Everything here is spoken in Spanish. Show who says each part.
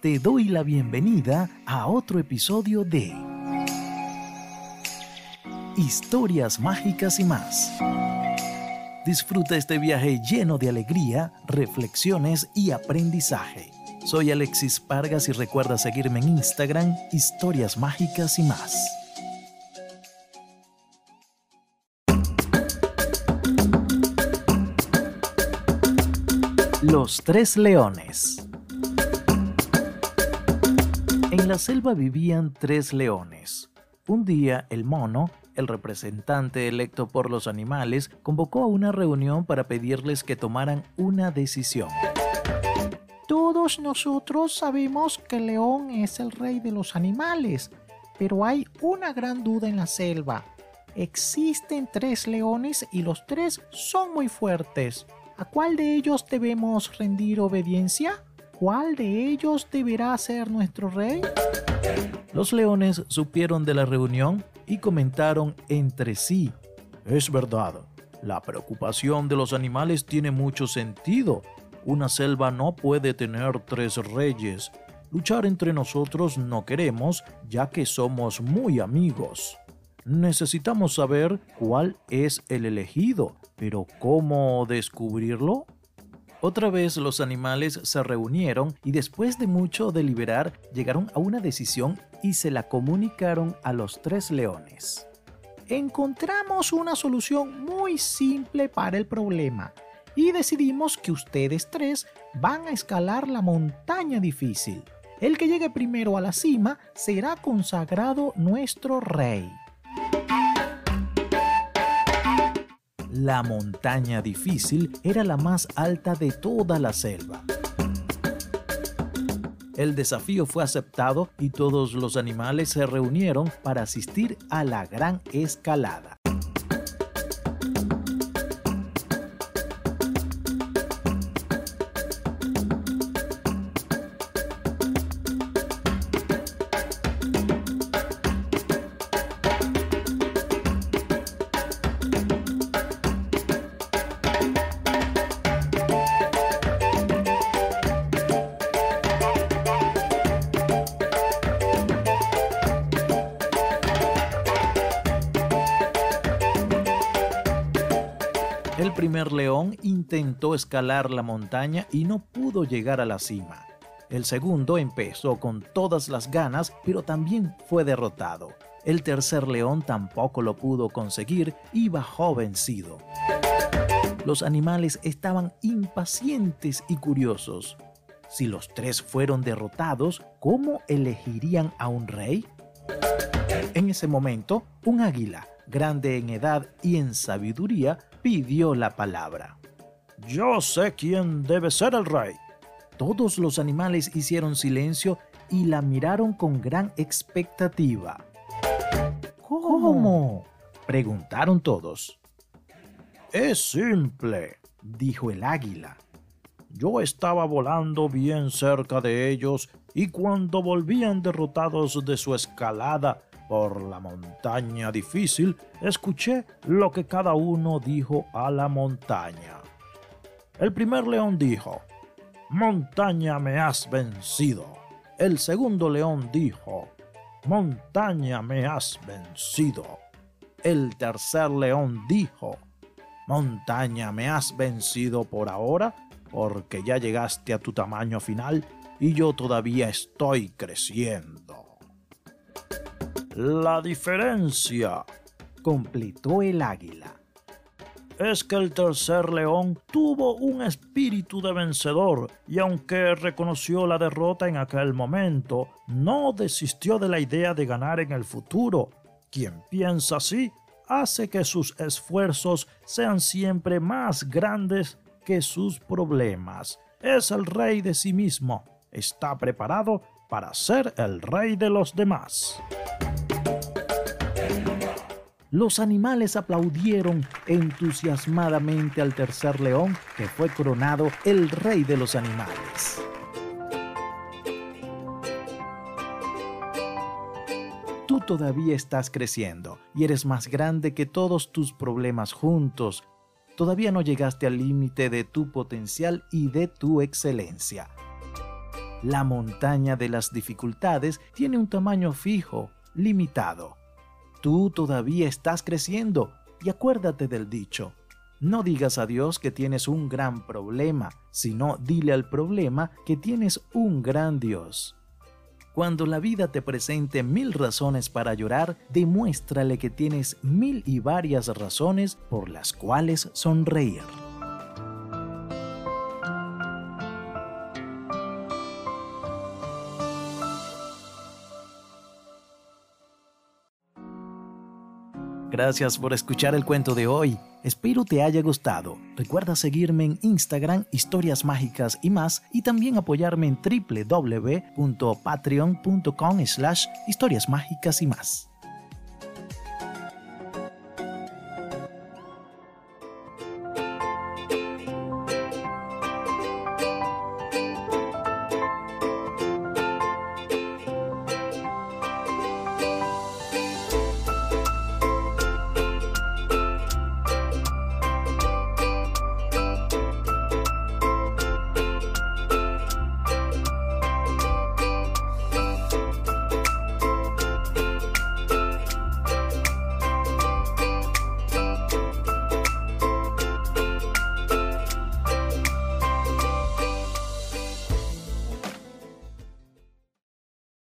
Speaker 1: te doy la bienvenida a otro episodio de Historias Mágicas y más. Disfruta este viaje lleno de alegría, reflexiones y aprendizaje. Soy Alexis Pargas y recuerda seguirme en Instagram, Historias Mágicas y más. Los tres leones. En la selva vivían tres leones. Un día el mono, el representante electo por los animales, convocó a una reunión para pedirles que tomaran una decisión.
Speaker 2: Todos nosotros sabemos que el león es el rey de los animales, pero hay una gran duda en la selva. Existen tres leones y los tres son muy fuertes. ¿A cuál de ellos debemos rendir obediencia? ¿Cuál de ellos deberá ser nuestro rey?
Speaker 1: Los leones supieron de la reunión y comentaron entre sí. Es verdad, la preocupación de los animales tiene mucho sentido. Una selva no puede tener tres reyes. Luchar entre nosotros no queremos, ya que somos muy amigos. Necesitamos saber cuál es el elegido, pero ¿cómo descubrirlo? Otra vez los animales se reunieron y después de mucho deliberar llegaron a una decisión y se la comunicaron a los tres leones.
Speaker 2: Encontramos una solución muy simple para el problema y decidimos que ustedes tres van a escalar la montaña difícil. El que llegue primero a la cima será consagrado nuestro rey.
Speaker 1: La montaña difícil era la más alta de toda la selva. El desafío fue aceptado y todos los animales se reunieron para asistir a la gran escalada. El primer león intentó escalar la montaña y no pudo llegar a la cima. El segundo empezó con todas las ganas, pero también fue derrotado. El tercer león tampoco lo pudo conseguir y bajó vencido. Los animales estaban impacientes y curiosos. Si los tres fueron derrotados, ¿cómo elegirían a un rey? En ese momento, un águila, grande en edad y en sabiduría, pidió la palabra. Yo sé quién debe ser el rey. Todos los animales hicieron silencio y la miraron con gran expectativa. ¿Cómo? preguntaron todos. Es simple, dijo el águila. Yo estaba volando bien cerca de ellos y cuando volvían derrotados de su escalada, por la montaña difícil, escuché lo que cada uno dijo a la montaña. El primer león dijo, Montaña me has vencido. El segundo león dijo, Montaña me has vencido. El tercer león dijo, Montaña me has vencido por ahora porque ya llegaste a tu tamaño final y yo todavía estoy creciendo. La diferencia, completó el águila, es que el tercer león tuvo un espíritu de vencedor y aunque reconoció la derrota en aquel momento, no desistió de la idea de ganar en el futuro. Quien piensa así hace que sus esfuerzos sean siempre más grandes que sus problemas. Es el rey de sí mismo. Está preparado para ser el rey de los demás. Los animales aplaudieron entusiasmadamente al tercer león, que fue coronado el rey de los animales. Tú todavía estás creciendo y eres más grande que todos tus problemas juntos. Todavía no llegaste al límite de tu potencial y de tu excelencia. La montaña de las dificultades tiene un tamaño fijo, limitado. Tú todavía estás creciendo y acuérdate del dicho. No digas a Dios que tienes un gran problema, sino dile al problema que tienes un gran Dios. Cuando la vida te presente mil razones para llorar, demuéstrale que tienes mil y varias razones por las cuales sonreír. Gracias por escuchar el cuento de hoy. Espero te haya gustado. Recuerda seguirme en Instagram, historias mágicas y más, y también apoyarme en www.patreon.com slash historias mágicas y más.